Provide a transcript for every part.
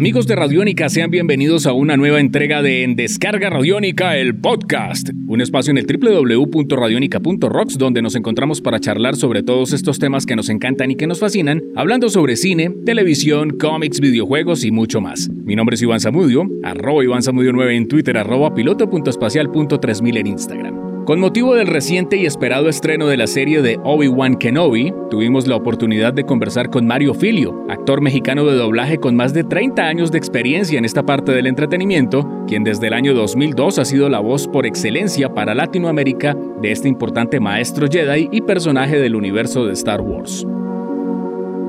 Amigos de Radiónica, sean bienvenidos a una nueva entrega de En Descarga Radiónica, el podcast, un espacio en el www.radionica.rocks donde nos encontramos para charlar sobre todos estos temas que nos encantan y que nos fascinan, hablando sobre cine, televisión, cómics, videojuegos y mucho más. Mi nombre es Iván Zamudio, arroba Iván Zamudio 9 en Twitter, arroba piloto.espacial.3000 en Instagram. Con motivo del reciente y esperado estreno de la serie de Obi-Wan Kenobi, tuvimos la oportunidad de conversar con Mario Filio, actor mexicano de doblaje con más de 30 años de experiencia en esta parte del entretenimiento, quien desde el año 2002 ha sido la voz por excelencia para Latinoamérica de este importante maestro Jedi y personaje del universo de Star Wars.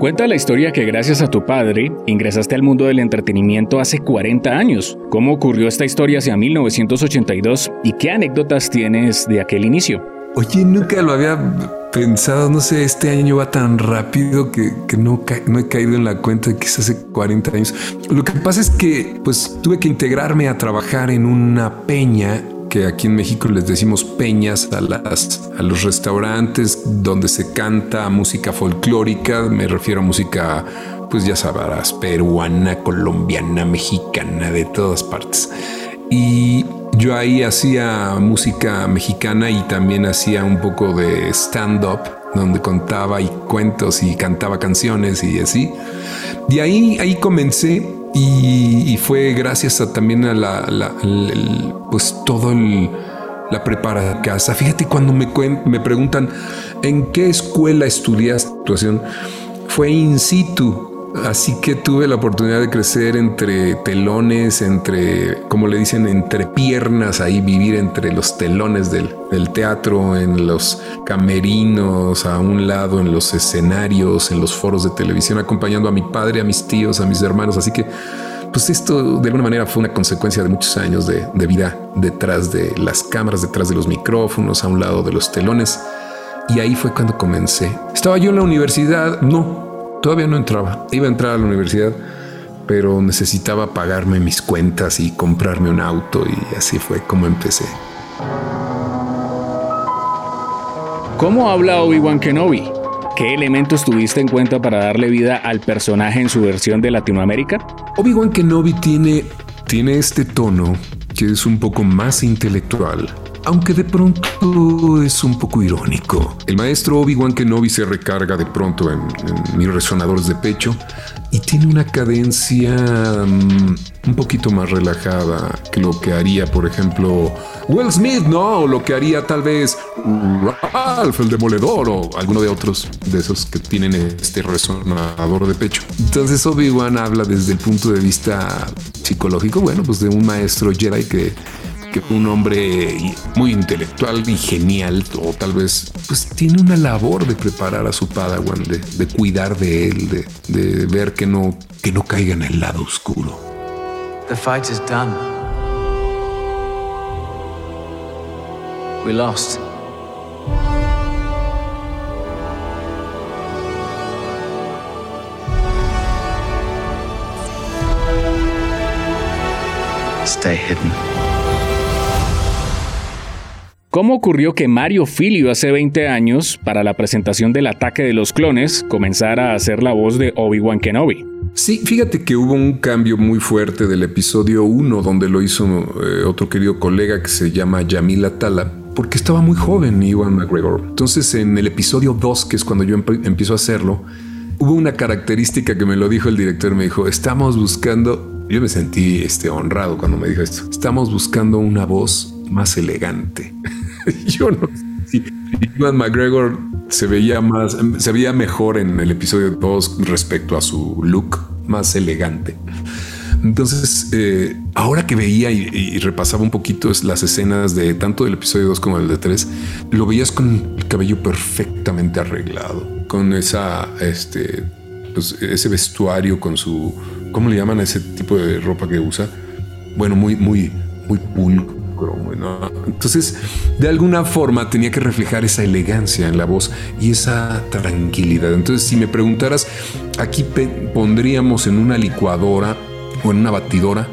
Cuenta la historia que gracias a tu padre ingresaste al mundo del entretenimiento hace 40 años. ¿Cómo ocurrió esta historia hacia 1982 y qué anécdotas tienes de aquel inicio? Oye, nunca lo había pensado, no sé, este año va tan rápido que, no, no, he caído en la cuenta de que es hace 40 años. Lo que pasa es que pues tuve que integrarme a trabajar en una peña que aquí en México les decimos peñas a, las, a los restaurantes donde se canta música folclórica, me refiero a música, pues ya sabrás, peruana, colombiana, mexicana, de todas partes. Y yo ahí hacía música mexicana y también hacía un poco de stand-up, donde contaba y cuentos y cantaba canciones y así. De ahí, ahí comencé y, fue gracias también a la, pues todo el, la prepara casa. Fíjate cuando me, me preguntan en qué escuela estudiaste actuación, fue in situ. Así que tuve la oportunidad de crecer entre telones, entre, como le dicen, entre piernas, ahí vivir entre los telones del, teatro, en los camerinos, a un lado, en los escenarios, en los foros de televisión, acompañando a mi padre, a mis tíos, a mis hermanos. Así que, pues esto de alguna manera fue una consecuencia de muchos años de vida detrás de las cámaras, detrás de los micrófonos, a un lado de los telones. Y ahí fue cuando comencé. Estaba yo en la universidad, no, Todavía no entraba. Iba a entrar a la universidad, pero necesitaba pagarme mis cuentas y comprarme un auto y así fue como empecé. ¿Cómo habla Obi-Wan Kenobi? ¿Qué elementos tuviste en cuenta para darle vida al personaje en su versión de Latinoamérica? Obi-Wan Kenobi tiene, tiene este tono que es un poco más intelectual, aunque de pronto es un poco irónico. El maestro Obi-Wan Kenobi se recarga de pronto en, mis resonadores de pecho y tiene una cadencia mm, un poquito más relajada que lo que haría, por ejemplo, Will Smith, ¿no? O lo que haría tal vez Ralph el Demoledor o alguno de otros de esos que tienen este resonador de pecho. Entonces Obi-Wan habla desde el punto de vista psicológico, bueno, pues de un maestro Jedi que que un hombre muy intelectual y genial, o tal vez, pues tiene una labor de preparar a su Padawan, de, cuidar de él, de, de, ver que no, que no caiga en el lado oscuro. The fight is done. We lost. Stay hidden. ¿Cómo ocurrió que Mario Filio hace 20 años, para la presentación del ataque de los clones, comenzara a hacer la voz de Obi-Wan Kenobi? Sí, fíjate que hubo un cambio muy fuerte del episodio 1, donde lo hizo eh, otro querido colega que se llama Yamila Tala, porque estaba muy joven Iwan McGregor. Entonces, en el episodio 2, que es cuando yo empiezo a hacerlo, hubo una característica que me lo dijo el director, me dijo, estamos buscando, yo me sentí este, honrado cuando me dijo esto, estamos buscando una voz más elegante. yo no sé Ivan McGregor se veía más, se veía mejor en el episodio 2 respecto a su look más elegante. Entonces, eh, ahora que veía y, repasaba un poquito las escenas de tanto del episodio 2 como el de 3, lo veías con el cabello perfectamente arreglado, con esa, este, pues, ese vestuario, con su, ¿cómo le llaman a ese tipo de ropa que usa? Bueno, muy, muy, muy pulcro entonces, de alguna forma tenía que reflejar esa elegancia en la voz y esa tranquilidad. Entonces, si me preguntaras, aquí pondríamos en una licuadora o en una batidora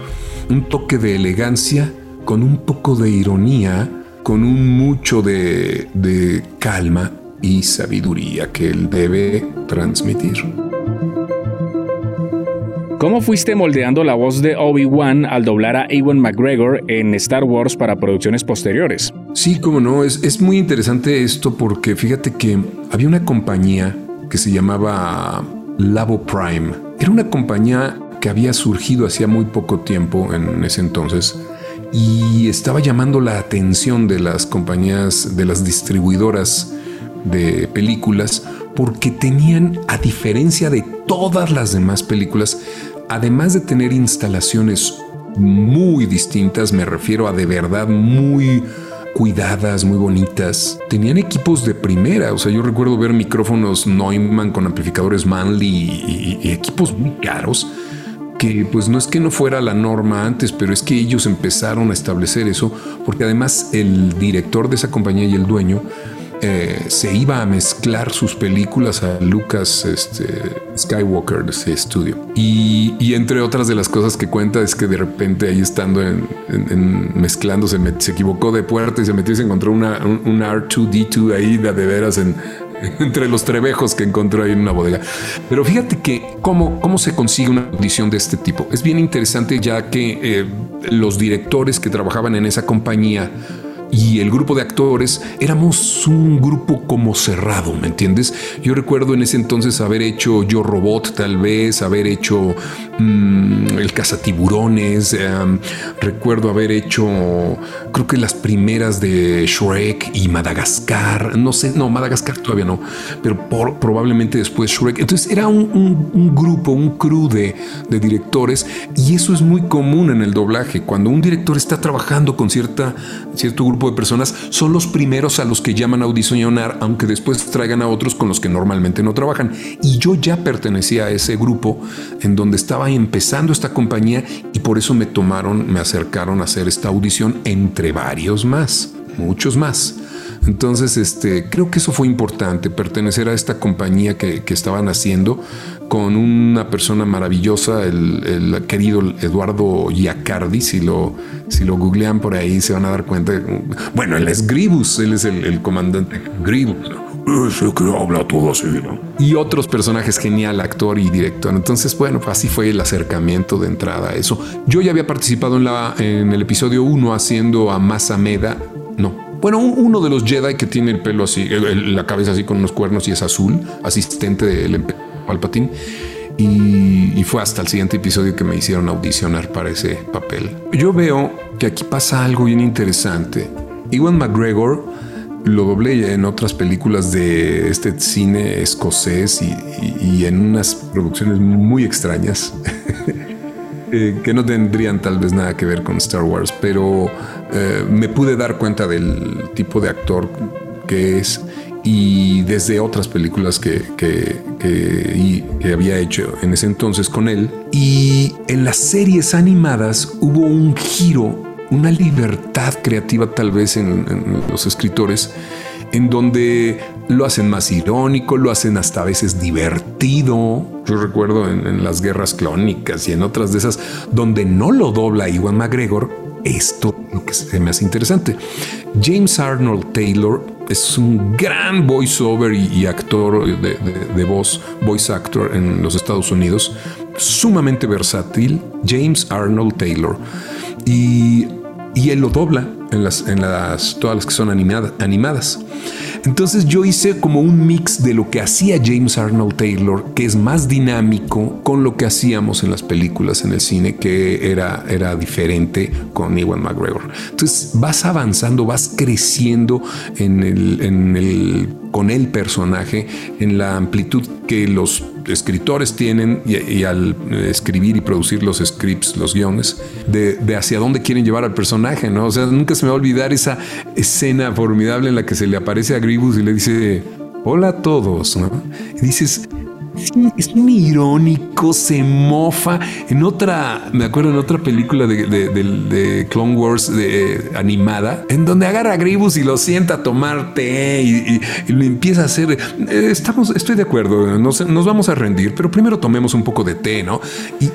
un toque de elegancia con un poco de ironía, con un mucho de, de calma y sabiduría que él debe transmitir. ¿Cómo fuiste moldeando la voz de Obi-Wan al doblar a Ewan McGregor en Star Wars para producciones posteriores? Sí, cómo no, es, es muy interesante esto porque fíjate que había una compañía que se llamaba Labo Prime. Era una compañía que había surgido hacía muy poco tiempo en ese entonces y estaba llamando la atención de las compañías, de las distribuidoras de películas, porque tenían, a diferencia de todas las demás películas, además de tener instalaciones muy distintas, me refiero a de verdad muy cuidadas, muy bonitas. Tenían equipos de primera, o sea, yo recuerdo ver micrófonos Neumann con amplificadores Manley y, equipos muy caros que pues no es que no fuera la norma antes, pero es que ellos empezaron a establecer eso, porque además el director de esa compañía y el dueño eh, se iba a mezclar sus películas a Lucas este, Skywalker de ese estudio. Y, entre otras de las cosas que cuenta es que de repente ahí estando en, mezclando se, equivocó de puerta y se metió y se encontró una, un, R2D2 ahí de, veras en, entre los trebejos que encontró ahí en una bodega. Pero fíjate que cómo, cómo se consigue una audición de este tipo. Es bien interesante ya que eh, los directores que trabajaban en esa compañía y el grupo de actores éramos un grupo como cerrado, ¿me entiendes? Yo recuerdo en ese entonces haber hecho Yo Robot, tal vez, haber hecho mm, El Cazatiburones, em, recuerdo haber hecho, creo que las primeras de Shrek y Madagascar, no sé, no, Madagascar todavía no, pero probablemente después Shrek. Entonces era un, grupo, un crew de, de directores y eso es muy común en el doblaje. Cuando un director está trabajando con cierta, cierto grupo, de personas son los primeros a los que llaman a audicionar, aunque después traigan a otros con los que normalmente no trabajan. Y yo ya pertenecía a ese grupo en donde estaba empezando esta compañía y por eso me tomaron, me acercaron a hacer esta audición entre varios más, muchos más. Entonces, este, creo que eso fue importante, pertenecer a esta compañía que, que estaban haciendo con una persona maravillosa, el, querido Eduardo Iacardi. Si lo, si lo googlean por ahí, se van a dar cuenta. Bueno, él es Gribus, él es el, comandante Gribus. Ese que habla todo así, ¿no? Y otros personajes genial, actor y director. Entonces, bueno, así fue el acercamiento de entrada a eso. Yo ya había participado en, la, en el episodio 1 haciendo a Masameda. No, bueno, uno de los Jedi que tiene el pelo así, la cabeza así con unos cuernos y es azul, asistente del emperador Palpatine. Y, fue hasta el siguiente episodio que me hicieron audicionar para ese papel. Yo veo que aquí pasa algo bien interesante. Iwan McGregor lo doblé en otras películas de este cine escocés y, en unas producciones muy extrañas eh, que no tendrían tal vez nada que ver con Star Wars, pero eh, me pude dar cuenta del tipo de actor que es y desde otras películas que, que, había hecho en ese entonces con él. Y en las series animadas hubo un giro, una libertad creativa tal vez en, los escritores, en donde lo hacen más irónico, lo hacen hasta a veces divertido. Yo recuerdo en, las guerras clónicas y en otras de esas, donde no lo dobla Iwan McGregor, esto lo que se me hace interesante. James Arnold Taylor es un gran voiceover y, y actor de, voz, voice actor en los Estados Unidos, sumamente versátil, James Arnold Taylor. Y, y él lo dobla en las, en las, todas las que son animadas. Entonces yo hice como un mix de lo que hacía James Arnold Taylor, que es más dinámico, con lo que hacíamos en las películas, en el cine, que era, era diferente con Ewan McGregor. Entonces vas avanzando, vas creciendo en el, en el, con el personaje, en la amplitud que los escritores tienen y, al escribir y producir los scripts, los guiones, de, hacia dónde quieren llevar al personaje, ¿no? O sea, nunca se me va a olvidar esa escena formidable en la que se le aparece a Gribus y le dice, hola a todos, ¿no? Y dices, es un irónico, se mofa. En otra, me acuerdo en otra película de, Clone Wars de, animada, en donde agarra a Gribus y lo sienta a tomar té y, lo empieza a hacer. Eh, estamos, estoy de acuerdo, nos, nos, vamos a rendir, pero primero tomemos un poco de té, ¿no?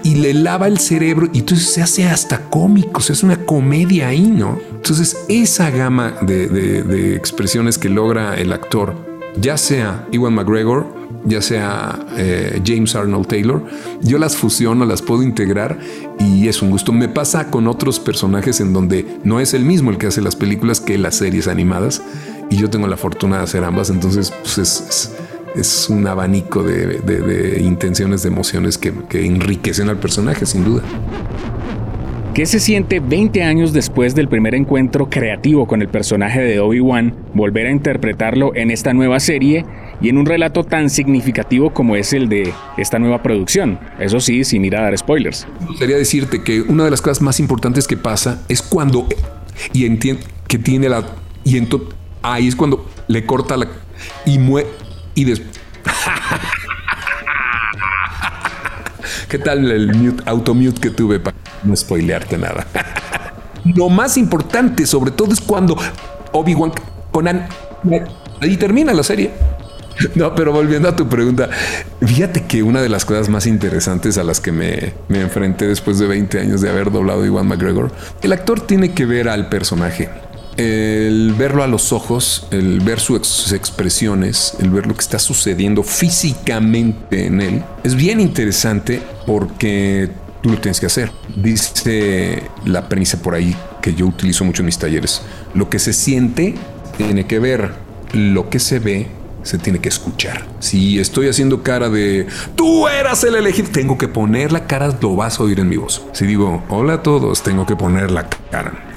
Y, le lava el cerebro y entonces se hace hasta cómico, se hace una comedia ahí, ¿no? Entonces, esa gama de expresiones que logra el actor, ya sea Iwan McGregor, ya sea eh, James Arnold Taylor, yo las fusiono, las puedo integrar y es un gusto. Me pasa con otros personajes en donde no es el mismo el que hace las películas que las series animadas y yo tengo la fortuna de hacer ambas, entonces pues, es, un abanico de, intenciones, de emociones que, que enriquecen al personaje, sin duda. ¿Qué se siente 20 años después del primer encuentro creativo con el personaje de Obi-Wan volver a interpretarlo en esta nueva serie y en un relato tan significativo como es el de esta nueva producción? Eso sí, sin ir a dar spoilers. Me gustaría decirte que una de las cosas más importantes que pasa es cuando y entiende que tiene la y entonces ahí es cuando le corta la y muere y después ¿Qué tal el mute, automute que tuve para no spoilearte nada? Lo más importante, sobre todo, es cuando Obi-Wan Conan ahí termina la serie. No, pero volviendo a tu pregunta, fíjate que una de las cosas más interesantes a las que me, me enfrenté después de 20 años de haber doblado Iwan McGregor, el actor tiene que ver al personaje el verlo a los ojos, el ver sus expresiones, el ver lo que está sucediendo físicamente en él, es bien interesante porque tú lo tienes que hacer. Dice la premisa por ahí que yo utilizo mucho en mis talleres. Lo que se siente tiene que ver, lo que se ve se tiene que escuchar. Si estoy haciendo cara de tú eras el elegido, tengo que poner la cara, lo vas a oír en mi voz. Si digo hola a todos, tengo que poner la cara.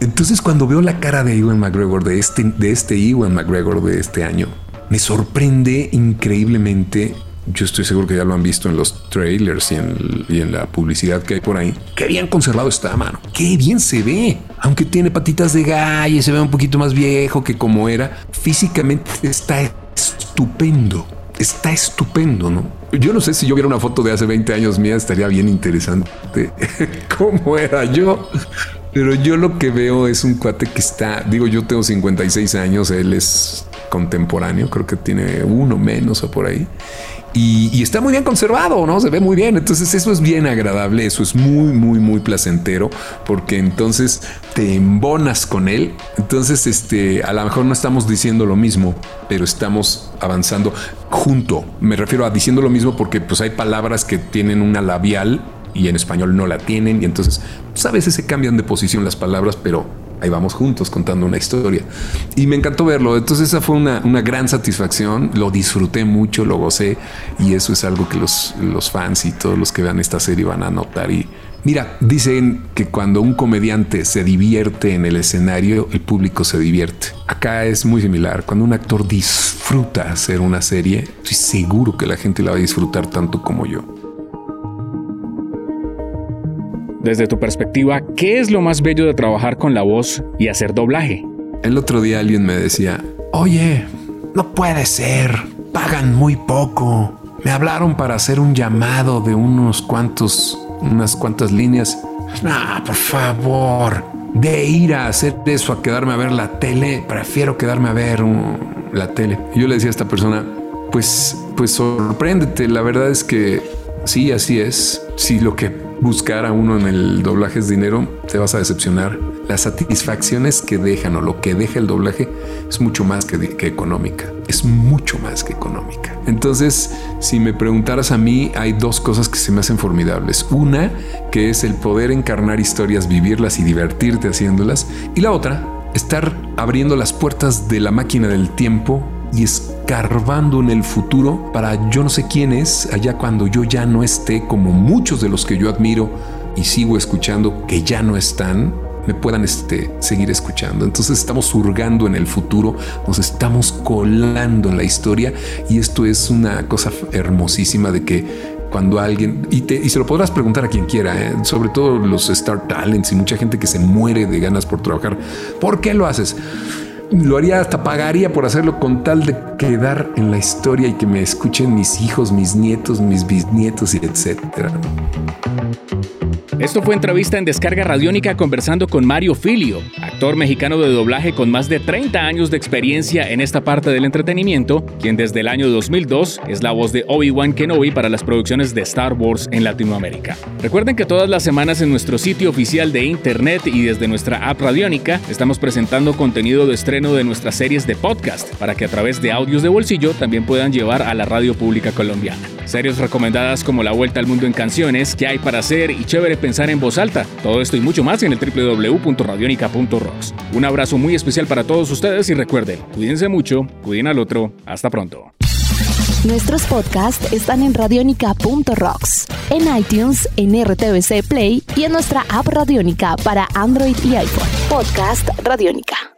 Entonces cuando veo la cara de Ewan McGregor, de este, de este Ewan McGregor de este año, me sorprende increíblemente. Yo estoy seguro que ya lo han visto en los trailers y en, la publicidad que hay por ahí. Qué bien conservado está, mano. Qué bien se ve. Aunque tiene patitas de gallo y se ve un poquito más viejo que como era, físicamente está estupendo. Está estupendo, ¿no? Yo no sé si yo viera una foto de hace 20 años mía, estaría bien interesante. ¿Cómo era yo? Pero yo lo que veo es un cuate que está, digo, yo tengo 56 años, él es contemporáneo, creo que tiene uno menos o por ahí. Y, está muy bien conservado, ¿no? Se ve muy bien. Entonces eso es bien agradable, eso es muy, muy, muy placentero, porque entonces te embonas con él. Entonces, este, a lo mejor no estamos diciendo lo mismo, pero estamos avanzando junto. Me refiero a diciendo lo mismo porque pues hay palabras que tienen una labial y en español no la tienen y entonces pues, a veces se cambian de posición las palabras, pero ahí vamos juntos contando una historia. Y me encantó verlo. Entonces esa fue una, gran satisfacción. Lo disfruté mucho, lo gocé y eso es algo que los, los fans y todos los que vean esta serie van a notar. Y mira, dicen que cuando un comediante se divierte en el escenario, el público se divierte. Acá es muy similar. Cuando un actor disfruta hacer una serie, estoy seguro que la gente la va a disfrutar tanto como yo. Desde tu perspectiva, ¿qué es lo más bello de trabajar con la voz y hacer doblaje? El otro día alguien me decía, oye, no puede ser, pagan muy poco. Me hablaron para hacer un llamado de unos cuantos, unas cuantas líneas. No, por favor, de ir a hacer eso a quedarme a ver la tele, prefiero quedarme a ver la tele. yo le decía a esta persona, pues, pues sorpréndete. La verdad es que sí, así es. Sí, lo que buscar a uno en el doblaje es dinero, te vas a decepcionar. Las satisfacciones que dejan o lo que deja el doblaje es mucho más que, que económica. Es mucho más que económica. Entonces, si me preguntaras a mí, hay dos cosas que se me hacen formidables. Una, que es el poder encarnar historias, vivirlas y divertirte haciéndolas. Y la otra, estar abriendo las puertas de la máquina del tiempo y escarbando en el futuro para yo no sé quién es allá cuando yo ya no esté, como muchos de los que yo admiro y sigo escuchando que ya no están, me puedan este, seguir escuchando. Entonces estamos hurgando en el futuro, nos estamos colando en la historia y esto es una cosa hermosísima de que cuando alguien, y, te, y se lo podrás preguntar a quien quiera, ¿eh? sobre todo los Star Talents y mucha gente que se muere de ganas por trabajar, ¿por qué lo haces? Lo haría hasta pagaría por hacerlo con tal de quedar en la historia y que me escuchen mis hijos, mis nietos, mis bisnietos y etcétera. Esto fue entrevista en Descarga Radiónica conversando con Mario Filio, actor mexicano de doblaje con más de 30 años de experiencia en esta parte del entretenimiento, quien desde el año 2002 es la voz de Obi-Wan Kenobi para las producciones de Star Wars en Latinoamérica. Recuerden que todas las semanas en nuestro sitio oficial de internet y desde nuestra app Radiónica estamos presentando contenido de de nuestras series de podcast para que a través de audios de bolsillo también puedan llevar a la radio pública colombiana. Series recomendadas como La Vuelta al Mundo en Canciones, ¿Qué hay para hacer? y Chévere pensar en voz alta. Todo esto y mucho más en el www.radionica.rocks. Un abrazo muy especial para todos ustedes y recuerden, cuídense mucho, cuiden al otro. Hasta pronto. Nuestros podcasts están en radionica.rocks, en iTunes, en RTVC Play y en nuestra app Radionica para Android y iPhone. Podcast Radionica.